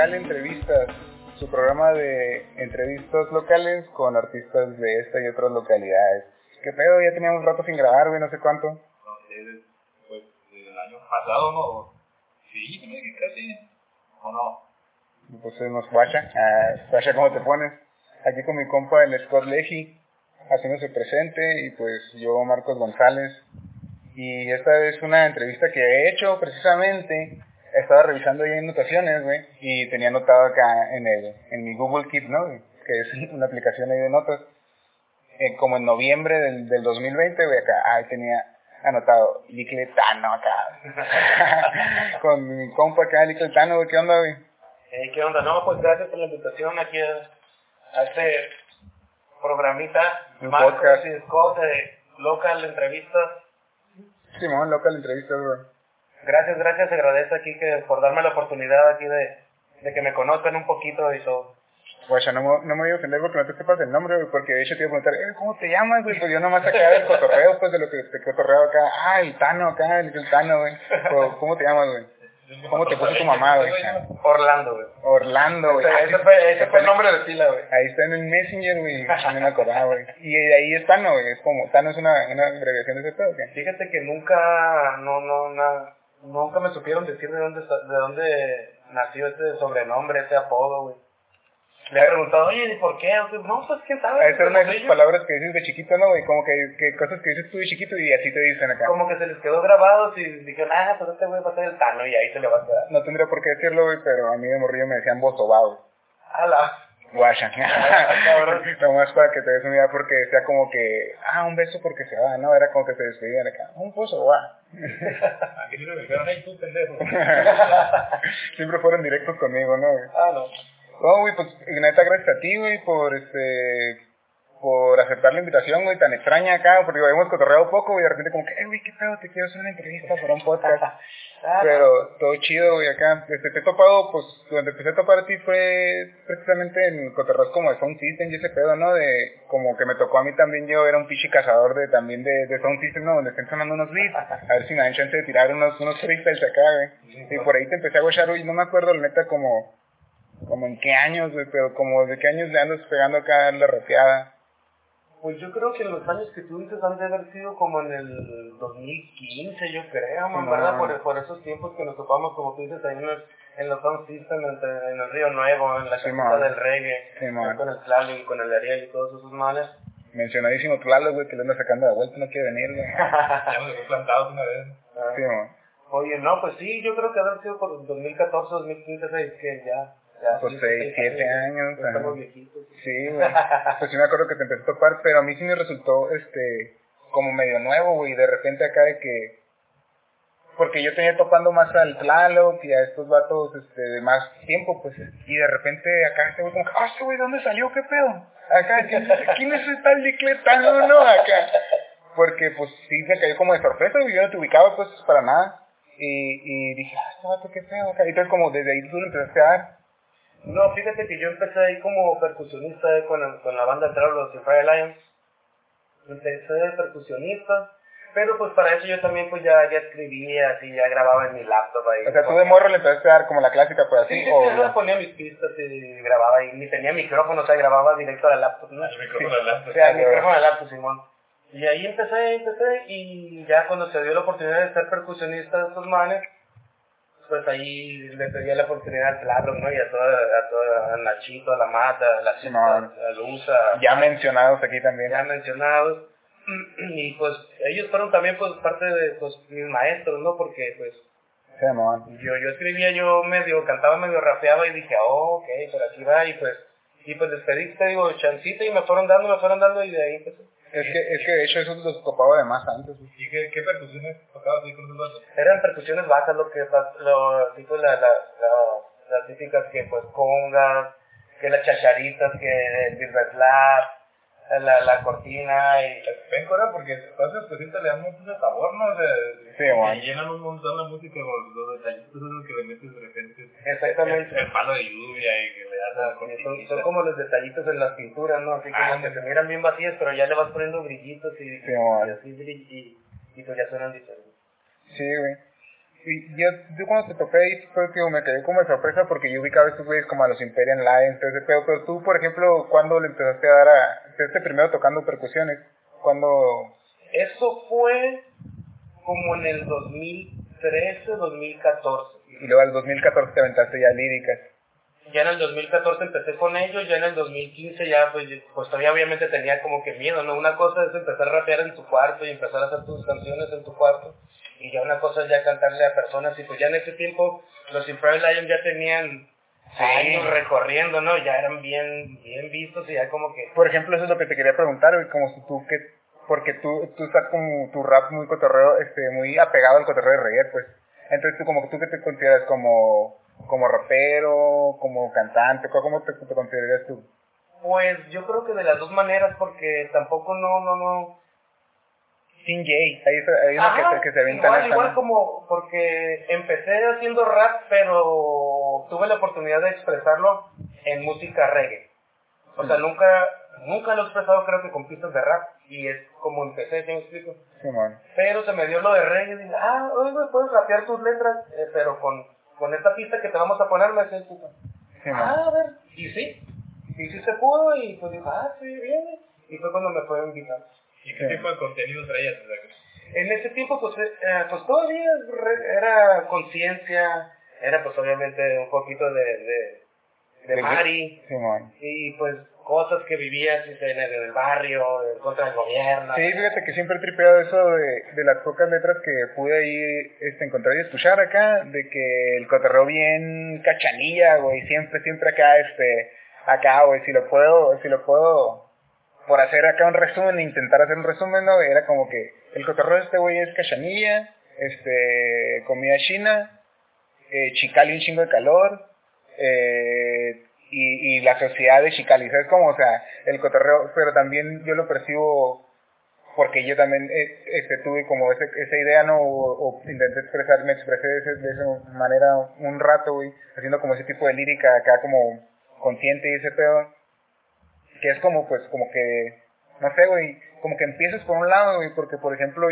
Local Entrevistas, su programa de entrevistas locales con artistas de esta y otras localidades. ¿Qué pedo? Ya teníamos rato sin grabar, güey, no sé cuánto. No sé, pues el año pasado, ¿no? Sí, casi. ¿O no? Pues se nos guacha. Ah, guacha, ¿cómo te pones? Aquí con mi compa, el Scott Leji, haciéndose presente, y pues yo, Marcos González. Y esta es una entrevista que he hecho precisamente. Estaba revisando ahí en notaciones, güey, y tenía anotado acá en el en mi Google Keep, ¿no? Que es una aplicación ahí de notas. Eh, como en noviembre del, del 2020, güey, acá, ahí tenía anotado Licletano acá. Con mi compa acá, Licletano, güey, ¿qué onda, güey? Hey, ¿Qué onda? No, pues gracias por la invitación aquí a, a este programita. Un podcast. Scott de Local Entrevistas. Simón, local entrevista, güey. Gracias, gracias. Agradezco aquí que por darme la oportunidad aquí de, de que me conozcan un poquito y todo. Guacha, no, me- no me voy a ofender porque no te sepas el nombre, güey, porque de hecho te iba a preguntar, eh, ¿cómo te llamas, güey? Pues yo nomás acá del cotorreo, pues de lo que te cotorreo acá. Ah, el Tano acá, el, el Tano, güey. Pero, ¿Cómo te llamas, güey? ¿Cómo te puso tu mamá, güey? Orlando, güey. Orlando, güey. Ese, Ah, fue, ese fue el nombre de pila, güey. Ahí está en el Messenger, güey. No me acordaba, güey. Y de ahí es Tano, güey. Es como, Tano es una, una abreviación de ese pedo, ¿qué? Fíjate que nunca, no, no, na- nunca me supieron decir de dónde, de dónde nació ese sobrenombre, ese apodo, güey. Le he preguntado, oye, ¿y por qué? O sea, No, pues, ¿quién sabe? Esa es una de esas palabras que dices de chiquito, ¿no, güey? Como que, que cosas que dices tú de chiquito y así te dicen acá. Como que se les quedó grabado y dijeron, ah, pues este güey va a ser el Tano y ahí se le va a quedar. No tendría por qué decirlo, güey, pero a mí de morrillo me decían bosobado. ¡Hala! Guacha. cabrón. Nomás para que te des una idea porque decía como que, ah, un beso porque se va, ¿no? Era como que se despedían acá, un pozo, va. Aquí dijeron, ay, tú, pendejo. Siempre fueron directos conmigo, ¿no? Ah, no. No, güey, pues, neta, gracias a ti, güey, por, este, por aceptar la invitación, güey, tan extraña acá, porque habíamos cotorreado poco, y de repente como que, eh, güey, qué pedo, te quiero hacer una entrevista para un podcast. Pero todo chido, güey, acá. Este, te he topado, pues, donde empecé a topar a ti fue precisamente en cotorreos como de Sound System y ese pedo, ¿no? De, como que me tocó a mí también, yo era un pichi cazador de, también de, de Sound System, ¿no? Donde estén sonando unos beats, a ver si me dan chance de tirar unos, unos freestyles acá, güey. Y por ahí te empecé a guachar, güey, no me acuerdo, la neta, como, como en qué años, güey, pero como de qué años le andas pegando acá la rapeada. Pues yo creo que los años que tú dices han de haber sido como en el 2015, yo creo, man, Sí, ¿verdad? no. Por, por esos tiempos que nos topamos, como tú dices, ahí en, el, en los Sound System, en, en el Río Nuevo, en la Sí, casita del reggae, Sí, con el Slalom, con el Ariel y todos esos manes. Mencionadísimo Tlaloc, güey, que le anda sacando de vuelta, no quiere venir, güey. Ya me dejó plantados una vez. Ah. Sí, man. Oye, no, pues sí, yo creo que haber sido por 2014, 2015, seis, que ya. Ya Pues sí, seis, seis siete años, ya Estamos ajá. viejitos. Sí, güey. Pues sí me acuerdo que te empecé a topar, pero a mí sí me resultó, este, como medio nuevo, güey, de repente acá de que... Porque yo tenía topando más al Tlaloc y a estos vatos, este, de más tiempo, pues, y de repente acá este güey como, ah, este güey, ¿de dónde salió? ¿Qué pedo? Acá, ¿quién, es ese tal Dicletano, no? Acá. Porque, pues, sí me cayó como de sorpresa, güey, yo no te ubicaba, pues, para nada. Y, y dije, ah, este vato, qué pedo, acá. Y entonces como desde ahí tú lo empezaste a dar. No, fíjate que yo empecé ahí como percusionista eh, con, con la banda de Trevor, los Fire Lions. Empecé de percusionista, pero pues para eso yo también pues ya, ya escribía, así, ya grababa en mi laptop ahí. O sea, tú de morro le empezaste a dar como la clásica, pues, así, Sí, sí, o... sí, yo ponía mis pistas y grababa ahí, ni tenía micrófono, o sea, grababa directo a la laptop, ¿no? El micrófono al lado. O sea, el pero- micrófono a la laptop, Simón. Y ahí empecé, empecé, y ya cuando se dio la oportunidad de ser percusionista de estos manes, pues ahí le pedí la oportunidad al Tlaloc, ¿no? Y a toda, a toda, a Nachito, a la Mata, a la Cita, Simón. a Luza, ya mencionados aquí también. ya mencionados. Y pues ellos fueron también pues parte de pues mis maestros, ¿no? Porque pues Sí, yo, yo escribía, yo medio, cantaba medio rapeaba y dije, oh, ok, pero aquí va y pues, y pues les pedí, te digo, chancita y me fueron dando, me fueron dando y de ahí pues Es que, es que de hecho eso los topaba de más antes. ¿Y qué, qué percusiones tocabas ahí con esos vatos? eran percusiones bajas lo que lo tipo la, la, la- las típicas que pues congas que las chacharitas que el silver slap la, la cortina y... Ven, Cora, porque esas cositas le dan de sabor, ¿no? O sea, Sí, que llenan un montón la música con los detallitos esos que le metes de repente. Exactamente. El, el palo de lluvia y que le das a la Son, cortinita. son como los detallitos en las pinturas, ¿no? Así como Ah, que sí. se miran bien vacías, pero ya le vas poniendo brillitos y, Sí, y así y, y pues ya suenan diferentes. Sí, güey. Y yo, yo cuando te topé ahí fue que me quedé como de sorpresa porque yo ubicaba estos güeyes como a los Imperial Lions, todo ese pedo. Pero tú, por ejemplo, ¿cuándo le empezaste a dar a... Empezaste primero tocando percusiones? ¿Cuándo...? Eso fue como en el 2013, 2014. Y luego al 2014 te aventaste ya líricas. Ya en el 2014 empecé con ellos, ya en el 2015 ya pues, pues todavía obviamente tenía como que miedo, ¿no? Una cosa es empezar a rapear en tu cuarto y empezar a hacer tus canciones en tu cuarto y ya una cosa es ya cantarle a personas y pues ya en ese tiempo los Imperial Lions ya tenían años recorriendo, ¿no? Ya eran bien, bien vistos y ya como que... Por ejemplo, eso es lo que te quería preguntar, güey, como si tú que... Porque tú, tú estás como tu rap muy cotorreo, este, muy apegado al cotorreo de reggae, pues. Entonces tú como que tú que te consideras como, como rapero, como cantante, ¿cómo te, te considerarías tú? Pues yo creo que de las dos maneras porque tampoco no, no, no... Sin Jay, hay, hay que, Ajá, se- que se avientan igual, igual como porque empecé haciendo rap, pero tuve la oportunidad de expresarlo en música reggae. O sea, Mm. nunca nunca lo he expresado creo que con pistas de rap y es como empecé, ¿sí me explico? Pero se me dio lo de reggae y dije, ah, oye, puedes rapear tus letras, eh, pero con, con esta pista que te vamos a poner, me decía Simón. ah, a ver, y sí, y sí se pudo y pues dijo, ah, sí, viene. Y fue cuando me fue invitando. ¿Y qué tipo de contenido traías? O sea, que- En ese tiempo, pues, eh, pues todavía era conciencia, era pues obviamente un poquito de, de, de De- Mari, y pues cosas que vivías en el, en el barrio, en contra del gobierno. Sí, fíjate que siempre he tripeado eso de, de las pocas letras que pude ahí este, encontrar y escuchar acá, de que el cotorreo bien cachanilla, güey, siempre, siempre acá, este, acá, güey, si lo puedo, si lo puedo, por hacer acá un resumen, intentar hacer un resumen, ¿no? Era como que el cotorreo de este güey es cachanilla, este, comida china, eh, Chicali un chingo de calor, eh, y, y la sociedad de Chicali, ¿sabes cómo? O sea, el cotorreo, pero también yo lo percibo porque yo también eh, este, tuve como ese, esa idea, ¿no? O, intenté expresar, me expresé de, ese- de esa manera un rato, güey, haciendo como ese tipo de lírica acá como consciente y ese pedo, que es como, pues, como que, no sé, güey, como que empiezas por un lado, güey, porque, por ejemplo,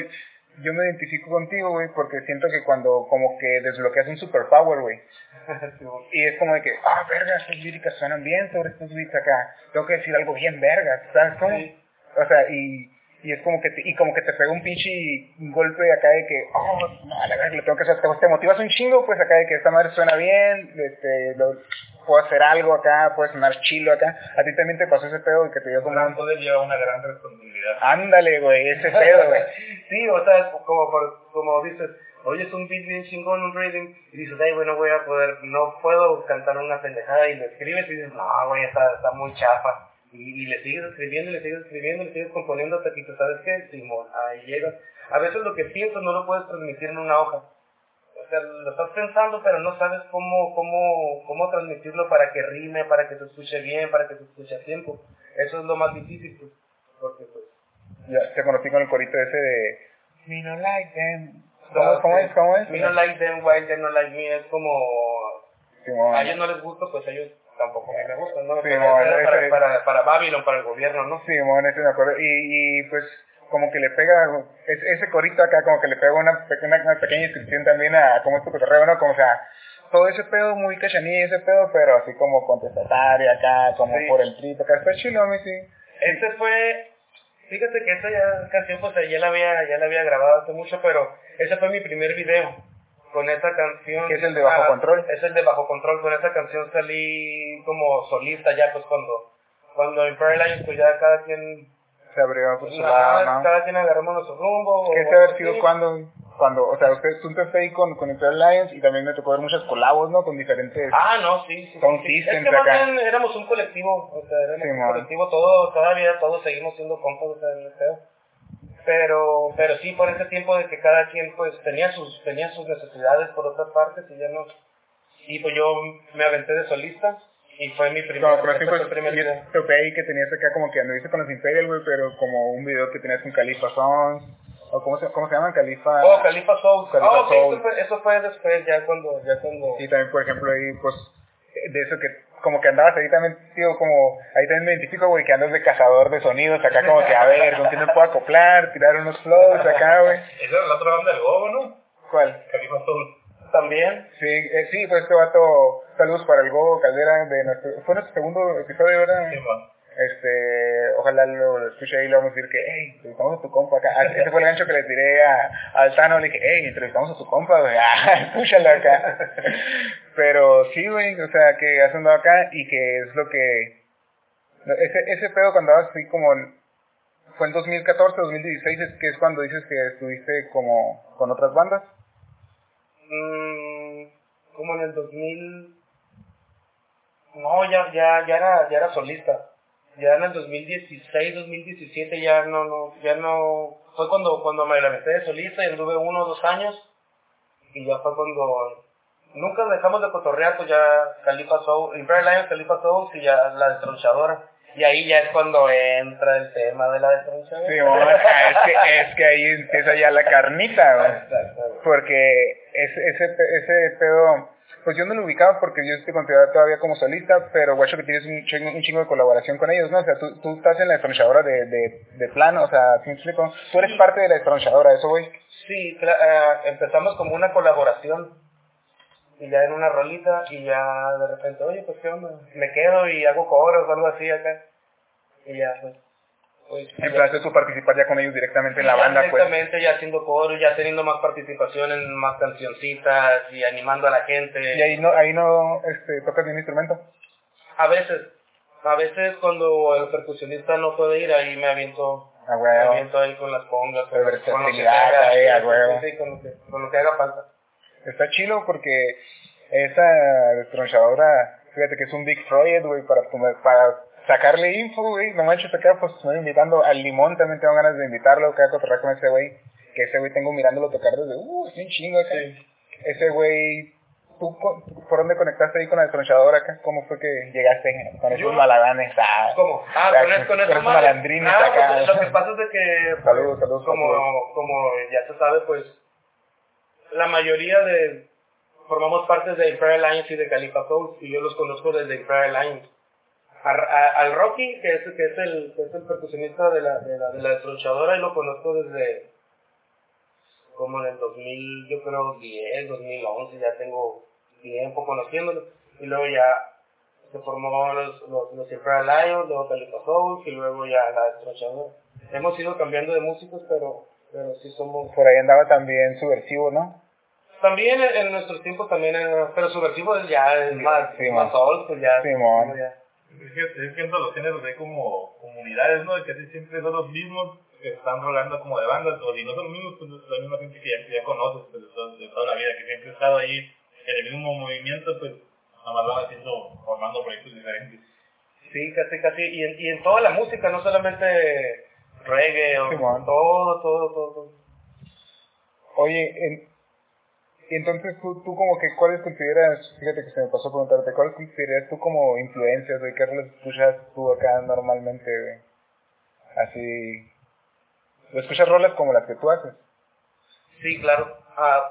yo me identifico contigo, güey, porque siento que cuando como que desbloqueas un superpower, güey, y es como de que, ah, verga, estas líricas suenan bien sobre estos beats acá. Tengo que decir algo bien verga, ¿sabes cómo? Sí. O sea, y, y es como que te, y como que te pega un pinche golpe acá de que, oh, no, la verdad, le tengo que hacer, te, te motivas un chingo, pues acá de que esta madre suena bien, este, lo- puedo hacer algo acá, puede sonar chilo acá. A ti también te pasó ese pedo y que te dio como gran poder lleva una gran responsabilidad. ándale, güey, ese pedo, güey. sí, o sea, como, por- como dices, oyes un beat bien chingón, un rhythm, y dices, ay, güey, no voy a poder, no puedo cantar una pendejada, y lo escribes y dices, no, güey, está, está muy chafa. Y, y le sigues escribiendo, y le sigues escribiendo, y le sigues componiendo hasta que tú sabes qué, Simón, ahí llegas. A veces lo que piensas no lo puedes transmitir en una hoja. Lo estás pensando, pero no sabes cómo, cómo, cómo transmitirlo para que rime, para que se escuche bien, para que se escuche a tiempo. Eso es lo más difícil, pues, porque pues... Ya te conocí con el corito ese de, me no like them. ¿Cómo, cómo es? ¿Cómo es? Me no like them, while they no like me, es como... Simón. A ellos no les gusta, pues a ellos tampoco me gustan, ¿no? Sí, bueno, ese- para, para, para Babylon, para el gobierno, ¿no? Simón, ese me acuerdo. Y, y pues como que le pega, es- ese corito acá como que le pega una pequeña, una pequeña descripción también a cómo es tu cotorreo, ¿no? Como o sea, todo ese pedo muy cachanilla ese pedo, pero así como contestatario acá, como Sí. por el trip acá. Está chilo, a mí sí. Este fue, fíjate que esa ya, canción pues ya la había, ya la había grabado hace mucho, pero ese fue mi primer video con esa canción. ¿Qué es el de Bajo Ah, Control? Es el de Bajo Control, con esa canción salí como solista ya pues cuando, cuando Imperial Lions pues ya cada quien, Se abrió por su lado, ¿no? cada quien agarramos nuestro rumbo. ¿Qué o- se haber sido sí. cuando, cuando, o sea, usted, tú empezaste ahí con, con Imperial Lions y también me tocó ver muchas colabos, ¿no? Con diferentes... Ah, no, sí, sí. Son sí, Es que más acá. bien éramos un colectivo, o sea, éramos Sí, un man. colectivo, todo, todavía todos seguimos siendo compas, o sea, en el. Pero, pero sí, por ese tiempo de que cada quien pues tenía sus, tenía sus necesidades por otras partes y ya no. Y pues yo me aventé de solista Y fue mi primer, fue yo video. topé ahí que tenías acá como que anduviste con los Imperial, güey, pero como un video que tenías con Califa Sons, o cómo se, cómo se llaman, Califa... Oh, Califa Soul. Khalifa Ah, ok, Soul. Eso, fue, eso fue después, ya cuando, ya cuando... Y también, por ejemplo, ahí, pues, de eso que, como que andabas ahí también, tío, como, ahí también me identifico, güey, que andas de cazador de sonidos, acá como que, a ver, ¿con quién me puedo acoplar? Tirar unos flows acá, güey. Esa era la otra banda del Gogo, ¿no? ¿Cuál? Califa Soul. También. Sí, eh, sí, pues este vato, saludos para el Gogo Caldera, de nuestro, fue nuestro segundo episodio, ¿verdad? Sí. Este, ojalá lo, escuche ahí y le vamos a decir que, hey, entrevistamos a tu compa acá. Ah, Ese fue el gancho que le tiré a, al Tano, le dije, hey, entrevistamos a tu compa, güey, ah, escúchalo acá. Pero sí, güey, o sea, que has andado acá y que es lo que, ese, ese pedo cuando andabas así como, fue en 2014, 2016, es que es cuando dices que estuviste como con otras bandas. Mm, como en el 2000... No, ya, ya, ya era, ya era solista. Ya en el 2016, 2017 ya no, no, ya no... Fue cuando, cuando me metí de solista y anduve uno o dos años. Y ya fue cuando... Nunca dejamos de cotorrear, pues ya Califa Soul, Imperial Lions, Califa Soul y ya la destronchadora. Y ahí ya es cuando entra el tema de la destronchadora. Sí, bueno, ah, es, que, es que ahí empieza ya la carnita, güey. Exacto. porque ese, ese, ese pedo, pues yo no lo ubicaba porque yo estoy considerado todavía como solista, pero guacho que tienes un chingo, un chingo de colaboración con ellos, ¿no? O sea, tú, tú estás en la estronchadora de, de, de plano, o sea, ¿sí explico? Tú eres parte de la estronchadora, eso, güey. Sí, eh, empezamos como una colaboración y ya en una rolita y ya de repente, oye, pues qué onda, me quedo y hago coros o algo así acá y ya pues. pues Empezaste tú a participar ya con ellos directamente en la banda, pues. Directamente ya haciendo coros, ya teniendo más participación en más cancioncitas y animando a la gente. Y ahí no, ahí no, este, tocas ni un instrumento. A veces, a veces cuando el percusionista no puede ir, ahí me aviento, A me huevo. aviento ahí con las congas, con, con lo que haga, ahí, a sí, huevo. sí, con lo que, con lo que haga falta. Está chido porque esa destronchadora, fíjate que es un big project, güey, para, para sacarle info, güey. No manches acá, pues estoy invitando al Limón, también tengo ganas de invitarlo, que a con ese güey. Que ese güey tengo mirándolo tocar desde, uh, es un chingo acá. Ese güey, ¿tú por dónde conectaste ahí con la destronchadora acá? ¿Cómo fue que llegaste con esos Yo- malaganes? Ah, ¿Cómo? Ah, con, es- con esos esos malandrines ah, acá. pues, lo que pasa es de que, pues, Saludos, saludos, como, como ya se sabe, pues, la mayoría de, formamos parte de Imperial Alliance y de Califa Soul, y yo los conozco desde Imperial Alliance. A- al Rocky, que es, que es el, que es el percusionista de la, de la, de la destronchadora, y lo conozco desde, como en el 2000, yo creo 10, 2011, ya tengo tiempo conociéndolo, y luego ya se formó los, los, los Imperial Lions, luego Califa Soul y luego ya la Destrozadora. Hemos ido cambiando de músicos, pero, pero sí somos... Por ahí andaba también subversivo, ¿no? También en, en nuestros tiempos también, era- pero subversivo es ya es más, Sí, más soul, pues ya... Simón. ya. Es que, es que en todos los géneros hay como comunidades, ¿no? Que casi siempre son los mismos que están rolando como de bandas, o si no son los mismos, pues es la misma gente que ya, que ya conoces pues, de toda la vida, que siempre ha estado ahí en el mismo movimiento, pues nada más van haciendo, formando proyectos diferentes. Sí, casi, casi. Y en, y en toda la música, no solamente reggae, o todo, todo, todo, todo. Oye, en, y entonces tú, tú como que, ¿cuáles consideras, fíjate que se me pasó a preguntarte, ¿cuáles consideras tú como influencias, güey? ¿Qué rolas escuchas tú acá normalmente, güey? Así, ¿escuchas rolas como las que tú haces? Sí, claro. Ah,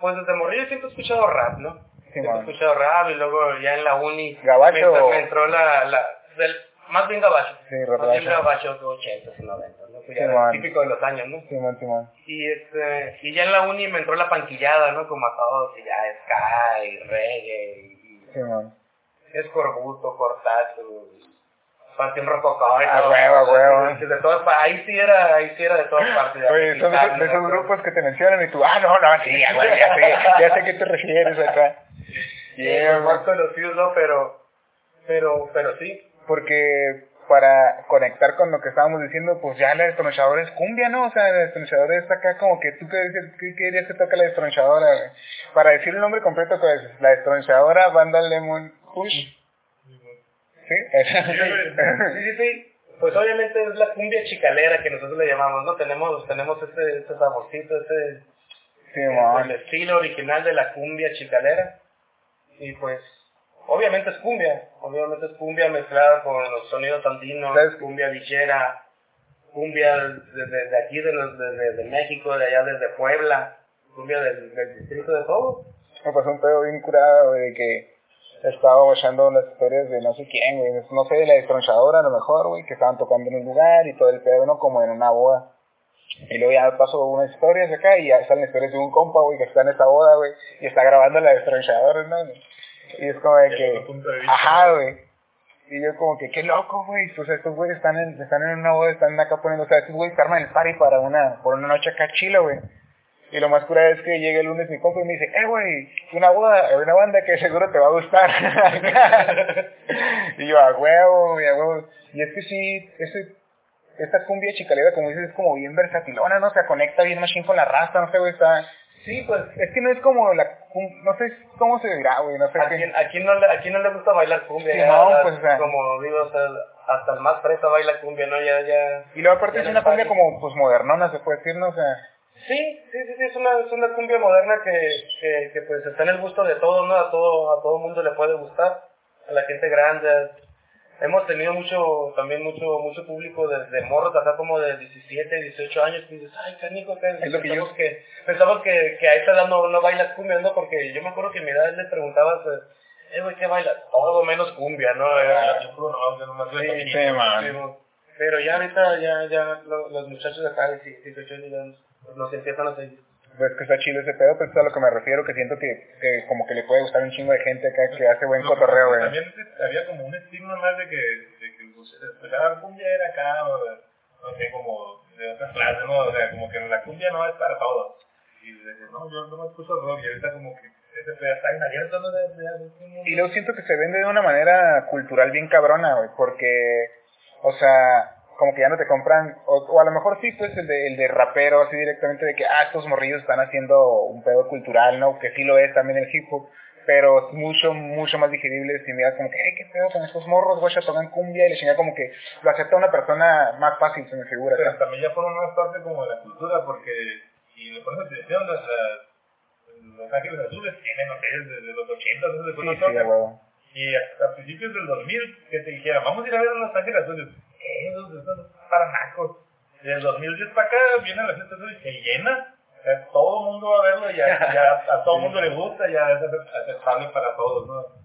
pues desde morrillo siempre he escuchado rap, ¿no? Siempre he escuchado rap y luego ya en la uni ¿Gabacho me, entró- o- me entró la, la del, más bien gabacho. Sí, más bien gabacho. de 80 y 90, ¿no? Pues Sí, era man. típico de los años, ¿no? Simón, Simón. Y este y ya en la uni me entró la panquillada, ¿no? Como a todos, y ya Sky, reggae, y Simón. escorbuto, cortazo, Panteón Rococó, y A huevo, a huevo. De todas ahí sí era, ahí sí era de todas partes. ya, Oye, son de esos, grupos que te mencionan y tú, ah, no, no, sí, ya, ya sé, ya sé a qué te refieres acá. Sí, Yeah, más conocidos, ¿no? Pero, pero, pero sí. Porque para conectar con lo que estábamos diciendo, pues ya la destronchadora es cumbia, ¿no? O sea, la destronchadora es acá como que tú qué, dices- qué, qué dirías que toca la destronchadora. Para decir el nombre completo, ¿cuál es? La destronchadora Banda Lemon Push. ¿Sí? Sí, sí, sí. Pues obviamente es la cumbia chicalera que nosotros le llamamos, ¿no? Tenemos, tenemos ese, ese saborcito, ese, sí, el man. estilo original de la cumbia chicalera. Y pues, obviamente es cumbia, obviamente es cumbia mezclada con los sonidos andinos, ¿Sabes? cumbia villera, cumbia desde de aquí, de, los- de, de México, de allá desde Puebla, cumbia del, del distrito de todo. Me pasó un pedo bien curado, de que estaba watchando las historias de no sé quién, güey, no sé, de la destronchadora a lo mejor, güey, que estaban tocando en un lugar y todo el pedo, ¿no? Como en una boda. Y luego ya pasó unas historias acá y ya salen historias de un compa, güey, que está en esa boda, güey, y está grabando la destronchadora, ¿no? Y es como de que... Ajá, güey. Y yo como que, qué loco, güey. O sea, estos güeyes están en, están en una boda, están acá poniendo, o sea, estos güeyes se arman el party para una, por una noche acá chila, güey. Y lo más cura es que llega el lunes mi compa y me dice, eh, güey, una boda, una banda que seguro te va a gustar. y yo, a huevo, güey, a huevo. Y es que sí, ese, esta cumbia chicalera, como dices, es como bien versatilona, ¿no? O sea, conecta bien machine con la raza, no sé, güey, está... Sí, pues, Es que no es como la, no sé cómo se dirá, güey, no sé ¿a quién, a quién no, le, a quién no le gusta bailar cumbia? Sí, Ya, no, pues, o sea. Como digo, o sea, hasta el más fresa baila cumbia, ¿no? Ya, ya... Y luego aparte es una cumbia como, pues, modernona, se puede decir, ¿no? O sea... Sí, sí, sí, sí, es una, es una cumbia moderna que, que, que pues está en el gusto de todos, ¿no? A todo, a todo mundo le puede gustar, a la gente grande. Hemos tenido mucho, también mucho, mucho público desde morros, acá como de 17, 18 años, que dices, ay, canico, que Es lo que pensamos yo- que, pensamos que, que a esta edad no, no bailas cumbia, ¿no? Porque yo me acuerdo que a mi edad le preguntabas, eh, güey, ¿qué bailas? Todo menos cumbia, ¿no? Era- Yo puro no, yo nomás Sí, sí, Pero ya ahorita, ya, ya, lo- los muchachos de acá de 18 años nos empiezan a seguir. Pues que está chido ese pedo, pues es a lo que me refiero, que siento que, que como que le puede gustar un chingo de gente acá que hace buen cotorreo, güey. También había como un estigma más de que, de que pues, escuchar cumbia era acá, o, no sé, como de otras clases, ¿no? O sea, como que la cumbia no es para todos. Y de, no, yo no me escucho rock y ahorita como que ese pedo está bien abierto, ¿no? De, de- de- Y luego siento que se vende de una manera cultural bien cabrona, güey, porque, o sea, como que ya no te compran, o, o a lo mejor sí, pues el de, el de rapero, así directamente de que, ah, estos morrillos están haciendo un pedo cultural, ¿no? Que sí lo es también el hip hop, pero es mucho, mucho más digerible si miras como que, hey, qué pedo con estos morros, güey, ya tocan cumbia y le chinga como que lo acepta una persona más fácil, se me figura. Pero también ya fueron más parte como de la cultura, porque si le pones atención, las, los Ángeles Azules tienen hoteles desde los 80, desde Sí, sí, huevo. Y hasta principios del 2000, que te dijera, vamos a ir a ver a Los Ángeles Azules. ¿Qué? Para nacos. Del 2010 para acá viene la azul y se llena. O sea, todo el mundo va a verlo y ya, ya a todo el mundo le gusta, ya es aceptable para todos, ¿no?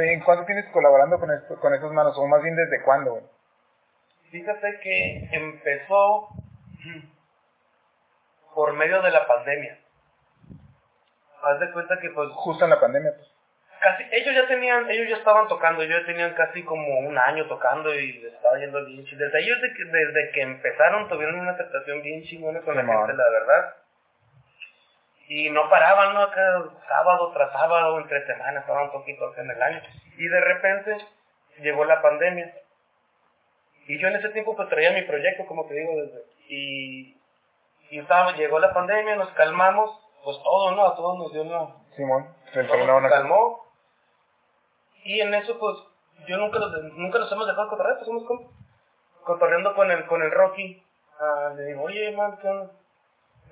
¿en cuánto tienes colaborando con, esto, con esos manos? O más bien, ¿desde cuándo, güey? Fíjate que empezó por medio de la pandemia. Haz de cuenta que pues Justo en la pandemia, pues. Casi ellos ya tenían, ellos ya estaban tocando, ellos ya tenían casi como un año tocando y les estaba yendo bien chido. Desde ellos de que, desde que empezaron tuvieron una aceptación bien chingona con la gente, la verdad. Y no paraban, ¿no? Acá sábado tras sábado, entre semanas, estaban poquito en el año. Y de repente llegó la pandemia. Y yo en ese tiempo pues traía mi proyecto, como te digo, desde, y, y estaba, llegó la pandemia, nos calmamos, pues todo, ¿no? A todos nos dio una, Simón, se calmó. Y en eso, pues, yo nunca los, nunca los hemos dejado cotorrear, pues somos como cotorreando con el, con el Rocky. Ah, le digo, oye, man, ¿qué, onda?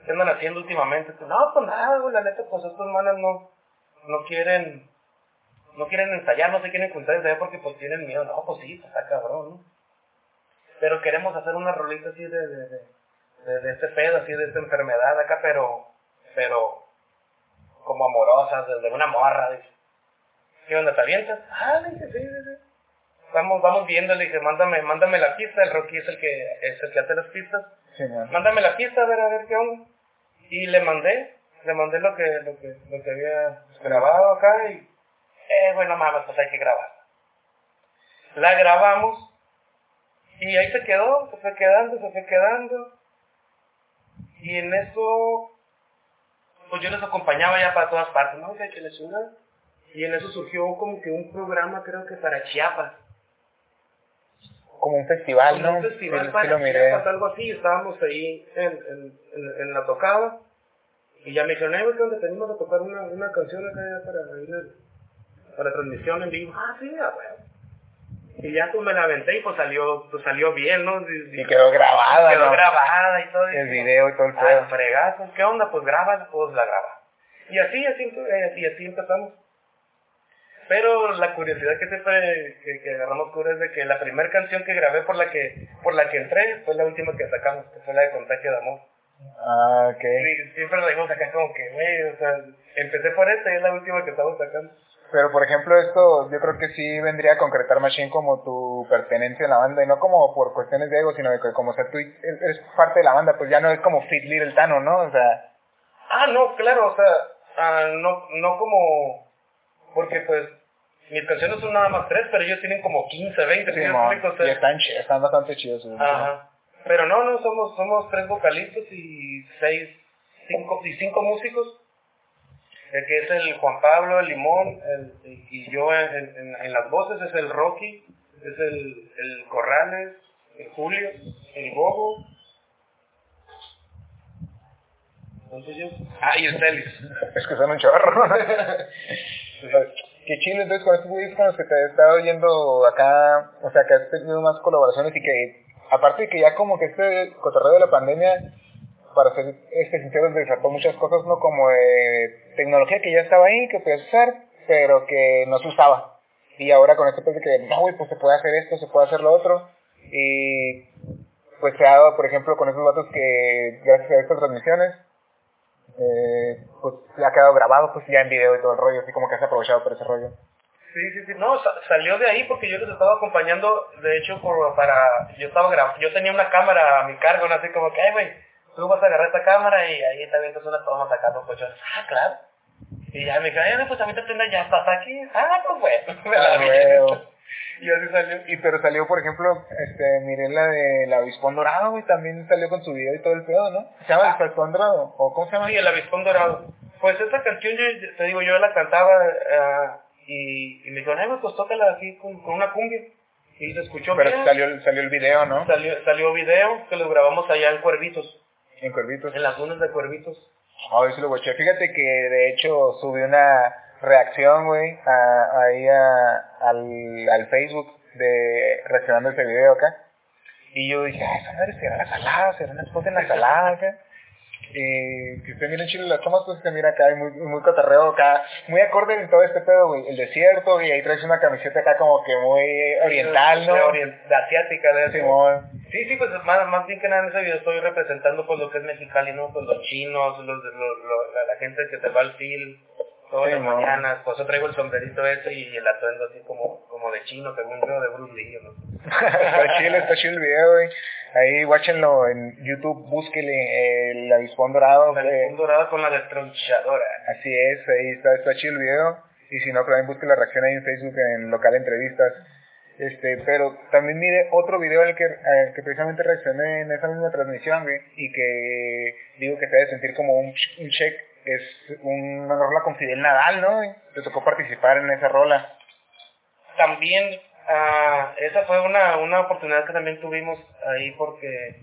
¿qué andan haciendo últimamente? Pues, no, pues nada, güey, la neta, pues estos manes no, no quieren, no quieren ensayar, no se quieren juntar ensayar porque pues tienen miedo. No, pues sí, pues, está cabrón, ¿no? Pero queremos hacer una rolita así de, de, de, de, de este pedo, así de esta enfermedad acá, pero, pero, como amorosas, desde una morra, dice. ¿Qué onda, te avientas? Ah, le dije, sí, sí, sí. Vamos, vamos viendo, le dije, mándame, mándame la pista, el Rocky es el que, es el que hace las pistas. Simón. Mándame la pista, a ver, a ver qué onda. Y le mandé, le mandé lo que, lo que, lo que había grabado acá y, eh, bueno, mames, pues hay que grabar. La grabamos y ahí se quedó, se fue quedando, se fue quedando. Y en eso, pues yo les acompañaba ya para todas partes, ¿no? Que que la chingada. Y en eso surgió como que un programa, creo que para Chiapas. Como un festival, Como ¿no? un festival Sí, sí para lo miré. Chiapas, algo así. Estábamos ahí en, en, en, en la tocada. Y ya me dijeron, eh, güey, ¿qué onda? Tenemos a tocar una, una canción acá ya para, para transmisión en vivo. Ah, sí, bueno. Y ya pues me la aventé y pues salió, pues salió bien, ¿no? Y, Y quedó grabada, quedó ¿no? grabada y todo. El video y todo el pedo. fregazo, ¿qué onda? Pues graba, pues la graba. Y así, así, eh, y así empezamos. Pero la curiosidad que siempre que, que agarramos cura es de que la primera canción que grabé por la que por la que entré fue la última que sacamos, que fue la de Contagio de Amor. Ah, ok. Sí, siempre lo digo acá como que, güey, o sea, empecé por esta y es la última que estamos sacando. Pero, por ejemplo, esto yo creo que sí vendría a concretar Machine como tu pertenencia en la banda, y no como por cuestiones de ego, sino de que como o sea, tú eres parte de la banda, pues ya no es como Fit Little Tano, ¿no? O sea... Ah, no, claro, o sea, ah, no, no como... Porque, pues, mis canciones son nada más tres, pero ellos tienen como 15, 20, Sí, y están, están bastante chidos. Ajá. Pero no, no, somos, somos tres vocalistas y seis, cinco, y cinco músicos. El que es el Juan Pablo, el Limón, el, y yo en, en, en las voces es el Rocky, es el, el Corrales, el Julio, el Bobo. ¿Dónde yo? Ah, y el Celis. Es que son un chorro. Qué chido, entonces con estos güeyes con los que te he estado yendo acá, o sea, que has tenido más colaboraciones y que, aparte que ya como que este cotorreo de la pandemia, para ser este sincero, desató muchas cosas, ¿no? Como de tecnología que ya estaba ahí, que podías usar, pero que no se usaba. Y ahora con este pues de que, no, güey, pues se puede hacer esto, se puede hacer lo otro. Y pues se ha dado, por ejemplo, con esos datos que, gracias a estas transmisiones, eh, pues ha quedado grabado pues ya en video y todo el rollo, así como que has aprovechado por ese rollo. Sí, sí, sí. No, sa- salió de ahí porque yo les estaba acompañando, de hecho, por, para... Yo estaba grabando, yo tenía una cámara a mi cargo, ¿no? Así como que, ay, güey, tú vas a agarrar esta cámara y ahí también te unas tomas sacando colchones. Ah, claro. Y ya me dijo, ay, pues ahorita te ya estás aquí. Ah, pues bueno. Me la Ah. Y así salió. Y pero salió, por ejemplo, este, miré la de la avispón dorado, y también salió con su video y todo el pedo, ¿no? ¿Se llama el avispón dorado? ¿O cómo se llama? Sí, el avispón dorado. Pues esa canción, yo, te digo, yo la cantaba ah, y, y me dijo, ay, güey, pues tócala aquí con, con una cumbia. Y se escuchó Pero salió, salió el video, ¿no? Salió, salió video que lo grabamos allá en Cuervitos, En Cuervitos. en las dunas de Cuervitos. A ver si lo guaché. Fíjate que de hecho subí una reacción, güey, a- ahí a- al, al Facebook de reaccionando ese video acá. Y yo dije, ay, esa madre será la salada, será una esposa en la salada acá. Y que usted mira en Chile las tomas, pues se mira acá, hay muy, muy cotorreo acá, muy acorde en todo este pedo, güey, el desierto, y ahí traes una camiseta acá como que muy oriental, ¿no? Orient- asiática, de. Simón. Sí, sí, pues más, más bien que nada en ese video estoy representando pues lo que es Mexicali, ¿no? Pues los chinos, los, de- lo- lo- la, la gente que se va al fil todas las mañanas. Pues yo traigo el sombrerito ese y el atuendo así como, como de chino, según yo, de Bruce Lee, ¿no? está chido, está chido el video, güey. Ahí, watchenlo en YouTube, búsquele el avispón dorado. eh, Un dorado con la destronchadora. Así es, ahí está, está chido el video. Y si no, también busque la reacción ahí en Facebook en local entrevistas. Este, pero también mire otro video al que, al que precisamente reaccioné en esa misma transmisión, güey, y que digo que se debe sentir como un, un check. Es una rola con Fidel Nadal, ¿no? Te tocó participar en esa rola. También, ah, esa fue una, una oportunidad que también tuvimos ahí porque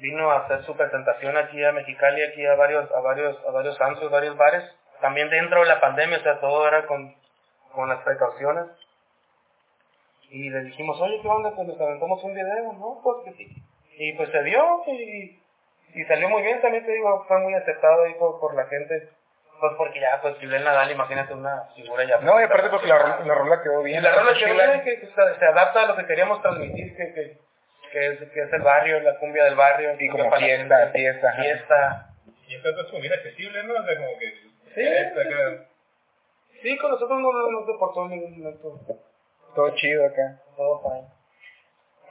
vino a hacer su presentación aquí a Mexicali, aquí a varios, a varios, a varios antros, varios bares. También dentro de la pandemia, o sea, todo era con, con las precauciones. Y le dijimos, oye, ¿qué onda? Pues nos aventamos un video, ¿no? Pues que sí. Y pues se dio y, y salió muy bien, también te digo, fue muy aceptado ahí por, por la gente. Pues porque ya, pues Fidel Nadal, imagínate una figura ya. No, y aparte porque la, ro- la rola quedó bien. Y la rola Sí, que, la- que, que se, se adapta a lo que queríamos transmitir, que, que, que, es, que es el barrio, la cumbia del barrio. Y como fiesta, fiesta. Fiesta. Y entonces es como bien accesible, ¿no? O sea, como que... Sí, esta sí, Sí, con nosotros no, no, no se portó en ningún momento. Todo chido acá. Todo fine.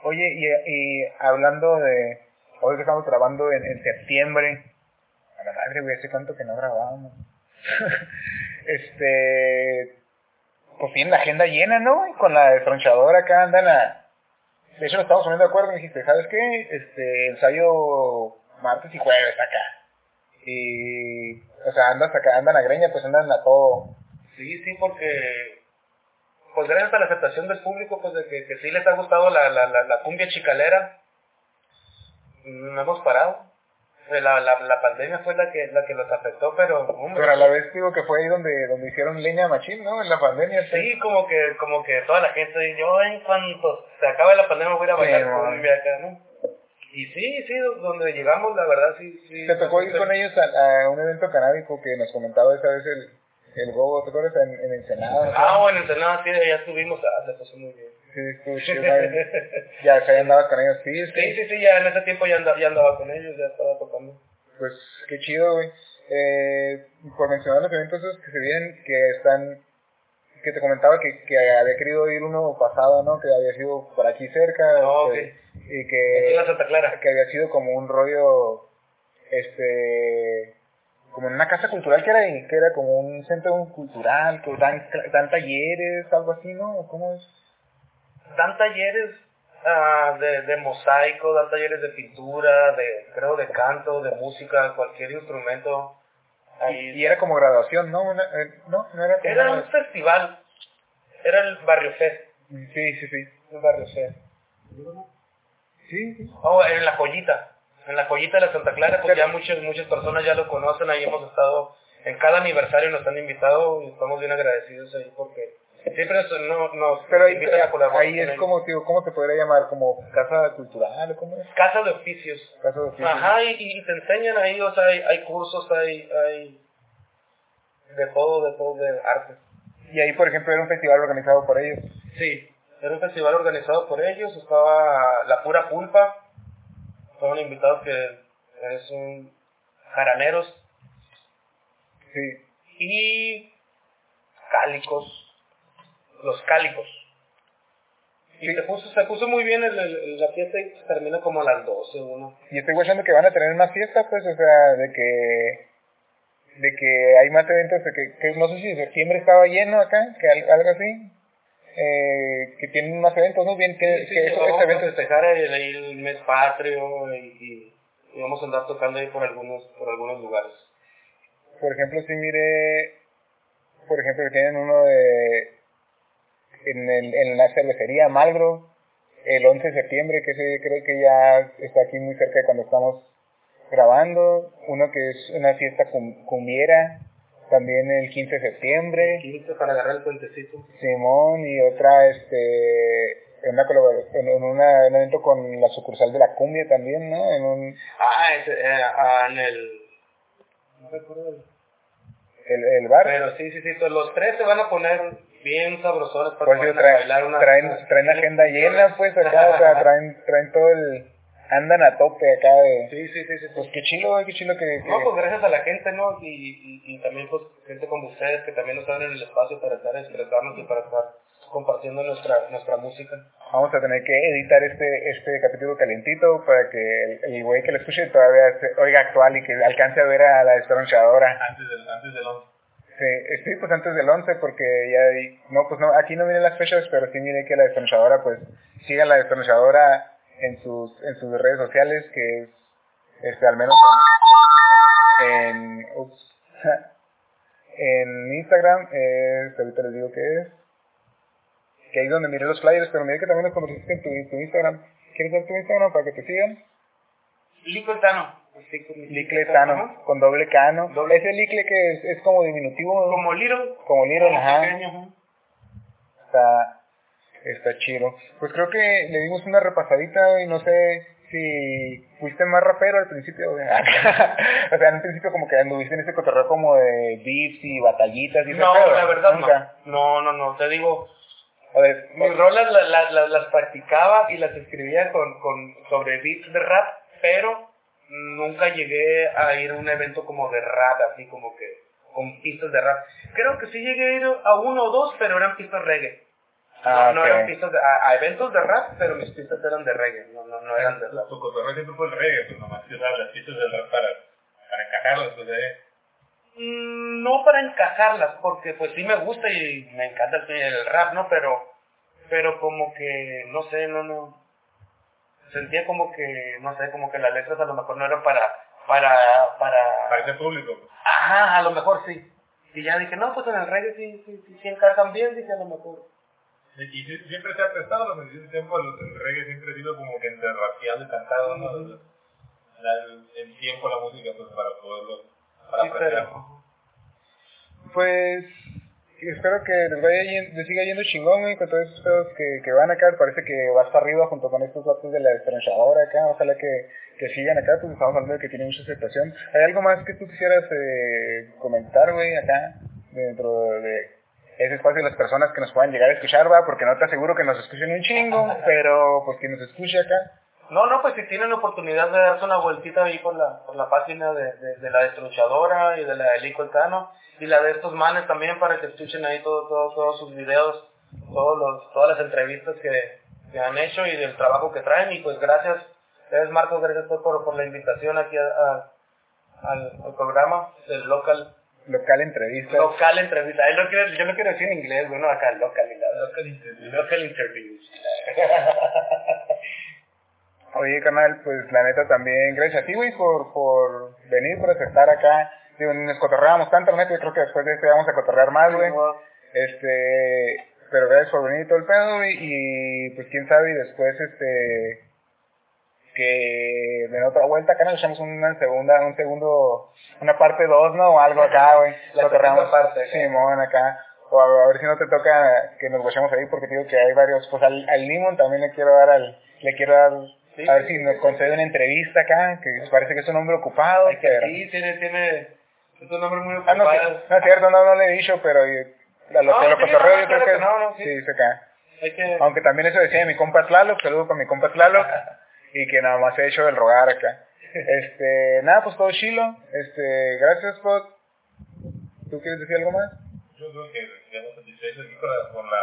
Oye, y, y hablando de. Hoy estamos grabando en, septiembre. A la madre, güey, hace cuánto que no grabábamos. este. Pues tienen la agenda llena, ¿no? Y con la destronchadora acá andan a. De hecho, nos estamos poniendo de acuerdo. Me dijiste, ¿sabes qué? Este, ensayo martes y jueves acá. Y. O sea, andas acá, andan a greña, pues andan a todo. Sí, sí, porque pues gracias a la aceptación del público, pues de que, que sí les ha gustado la, la, la, la cumbia chicalera, no hemos parado. La, la, la pandemia fue la que la que los afectó, pero hombre, Pero a la vez digo que fue ahí donde, donde hicieron leña machín, ¿no? En la pandemia. sí, como que como que toda la gente, yo en cuanto se acabe la pandemia voy a ir a Sí, bailar cumbia acá, ¿no? Y sí, sí, donde llegamos, la verdad, sí, sí. Te tocó ir con ellos a, a un evento canábico que nos comentaba esa vez el, el Gobo, ¿te acuerdas? En, en Ensenada. Ah, bueno, en Ensenada, sí, ya estuvimos, ah, se pasó muy bien. Sí, ya, ya andabas con ellos, sí. Sí, sí, sí, ya en ese tiempo ya andaba, ya andaba con ellos, ya estaba tocando. Pues, qué chido, güey. Eh, por mencionar los eventos esos que se vienen, que están, que te comentaba que, que había querido ir uno pasado, ¿no? Que había sido por aquí cerca. Oh, este, Y que, Aquí en la Santa Clara. que había sido como un rollo, este, como en una casa cultural que era, que era como un centro cultural, que dan, dan talleres, algo así, ¿no? ¿Cómo es? Dan talleres ah, de, de mosaico, dan talleres de pintura, de creo de canto, de música, cualquier instrumento. Ahí- Y era como graduación, ¿no? Una- eh, no, no era como... Era un festival, era el Barrio Fest, Sí, sí, sí. el Barrio Fest. Sí, sí. Oh, en la joyita, en la joyita de la Santa Clara, pues ya muchas, muchas personas ya lo conocen, ahí hemos estado, en cada aniversario nos han invitado y estamos bien agradecidos ahí porque siempre nos, no- nos Pero ahí, a colaborar. ahí es como, tío, ¿cómo se podría llamar? ¿Como casa cultural? ¿Cómo es? Casa de oficios. Casa de oficio. Ajá, y, y te enseñan ahí, o sea, hay, hay cursos, hay, hay de todo, de todo, de arte. Y ahí, por ejemplo, era un festival organizado por ellos. Sí, era un festival organizado por ellos, estaba La Pura Pulpa, fueron invitados que es un jaraneros Sí. y cálicos, los cálicos. Y Sí. se, puso, se puso muy bien el, el- la fiesta y termina como a las 12, uno. Y estoy guachando que van a tener más fiesta, pues, o sea, de que de que hay más eventos, de que, que no sé si septiembre estaba lleno acá, que al- algo así, eh, que tienen más eventos, ¿no? Bien, que, Sí, sí, que eso- vamos a festejar el, el mes patrio y, y- y vamos a andar tocando ahí por algunos, por algunos lugares. por ejemplo, si mire, por ejemplo, que tienen uno de, en, el, en la cervecería Malgro, el 11 de septiembre, que ese creo que ya está aquí muy cerca de cuando estamos grabando, uno que es una fiesta cum- cumbiera, también el 15 de septiembre, 15 para agarrar el puentecito. Simón, y otra, este, en, una colaboración, en, una- en un evento con la sucursal de la cumbia también, ¿no? En un, Ah, ese, eh, ah, en el... No recuerdo el... el, el bar. Pero sí, sí, sí, pues los tres se van a poner bien sabrosones para Pues traen, bailar una... traen, traen agenda llena, pues acá, o sea, traen, traen todo el, andan a tope acá de, Sí, sí, sí, sí. pues qué güey, qué chilo que, que- No, pues gracias a la gente, ¿no? Y, y, y también pues gente como ustedes que también nos abren el espacio para estar expresarnos y para estar compartiendo nuestra nuestra música. vamos a tener que editar este, este capítulo calientito para que el, el güey que lo escuche todavía se oiga actual y que alcance a ver a la destronchadora. Antes del, antes del 11. Sí, eh, sí, pues antes del 11, porque ya, no, pues no, aquí no miren las fechas, pero sí mire que la destronchadora, pues, siga la destronchadora en sus, en sus redes sociales, que es, este, al menos en, en, ups, en Instagram, es, ahorita les digo que es, que ahí es donde miré los flyers, pero miré que también los convertiste en tu, tu Instagram. ¿Quieres dar tu Instagram para que te sigan? Lico Tano. Licle Tano, con doble cano. Doble. Ese licle que es, es como diminutivo, Como Liro. como Little, como ajá. pequeño, ajá. Está, está chido. Pues creo que le dimos una repasadita y no sé si fuiste más rapero al principio. o sea, en un principio como que anduviste en ese cotorreo como de beefs y batallitas y No, la verdad nunca. no. No, no, no. Te digo, A ver, mis rolas la- la- la- las practicaba y las escribía con, con sobre beats de rap, pero nunca llegué a ir a un evento como de rap, así como que con pistas de rap. Creo que sí llegué a ir a uno o dos, pero eran pistas reggae. Ah, no, no ok. eran pistas de, a, a eventos de rap, pero mis pistas eran de reggae, no, no, no eran de rap. Tu cotorreo siempre fue el reggae, pues nomás que usaba las pistas del rap para, para encajarlas, pues eh. Mm, no para encajarlas, porque pues sí me gusta y me encanta el, el rap, ¿no? Pero, pero como que, no sé, no, no. Sentía como que, no sé, como que las letras a lo mejor no eran para, para, para... para ese público. Ajá, a lo mejor sí. Y ya dije, no, pues en el reggae sí, sí, sí, sí encajan bien, dije a lo mejor. Y, siempre se ha prestado, pues, en ese tiempo el, reggae siempre ha sido como que entre rapeado y cantado, ¿no? La- el, el tiempo, la música, pues para poderlo, para Sí, pues espero que les vaya yen- les siga yendo chingón, güey, con todos esos pedos que, que van acá. Parece que va hasta arriba junto con estos datos de la estranchadora acá. Ojalá que, que sigan acá, pues estamos hablando de que tiene mucha aceptación. ¿Hay algo más que tú quisieras eh, comentar, güey, acá? dentro de ese espacio de las personas que nos puedan llegar a escuchar, va, porque no te aseguro que nos escuchen un chingo, pero pues quien nos escuche acá. No, no, pues si tienen oportunidad de darse una vueltita ahí por la, por la página de, de, la destruchadora y de la del Tano y la de estos manes también para que escuchen ahí todo, todo, todos sus videos, todos los, todas las entrevistas que, que han hecho y del trabajo que traen y pues gracias, gracias Marcos, gracias por, por la invitación aquí a, al, al programa del local Local entrevista. Local entrevista. Él lo yo lo quiero decir en inglés, bueno, acá local. Local interview. Local interview. Oye, canal, pues la neta también, gracias a ti, güey, por, por venir, por aceptar acá. Digo, nos cotorreábamos tanto, neta, yo creo que después de esto vamos a cotorrear más, güey. Este, pero gracias por venir todo el pedo, güey, y pues quién sabe, y después, este, que en otra vuelta acá nos echamos una segunda, un segundo, una parte 2, ¿no? O algo acá, güey. La segunda parte. Simón, acá. O a, ver si no te toca que nos vayamos ahí porque digo que hay varios, pues al, al Limón también le quiero dar al, le quiero dar a ver si nos concede una entrevista acá, que parece que es un hombre ocupado. Hay que, sí, tiene, tiene, es un hombre muy ocupado. Ah, no, no, es cierto, no, no le he dicho, pero a lo, no, que lo cotorreo yo creo que, no, no, sí. sí, se cae. Aunque también eso decía mi compa Tlaloc, saludo para mi compa Tlaloc. y que nada más he hecho el rogar acá. Este, nada, pues todo chilo. Este, gracias, Scott. ¿Tú quieres decir algo más? Yo creo que estamos satisfechos aquí con, la, con, la,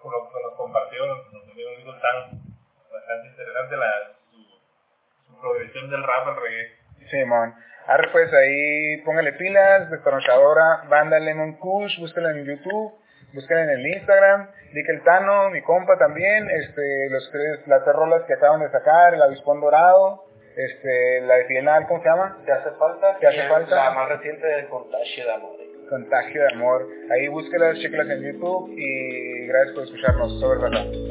con lo que nos compartió, nos, nos dio tan bastante interesante la, su, su, progresión del rap al reggae. Simón. Arre, pues ahí póngale pilas, destornilladora, banda Lemon Kush, búsquela en YouTube busquen en el Instagram, Dick el Tano, mi compa también, este, los tres, las tres rolas que acaban de sacar, el avispón dorado, este, la de Fienal, ¿cómo se llama? ¿Te hace falta? ¿Te hace falta? La más reciente de Contagio de Amor. Contagio de Amor. Ahí búsquelas, chequelas en YouTube y gracias por escucharnos. Sobre verdad.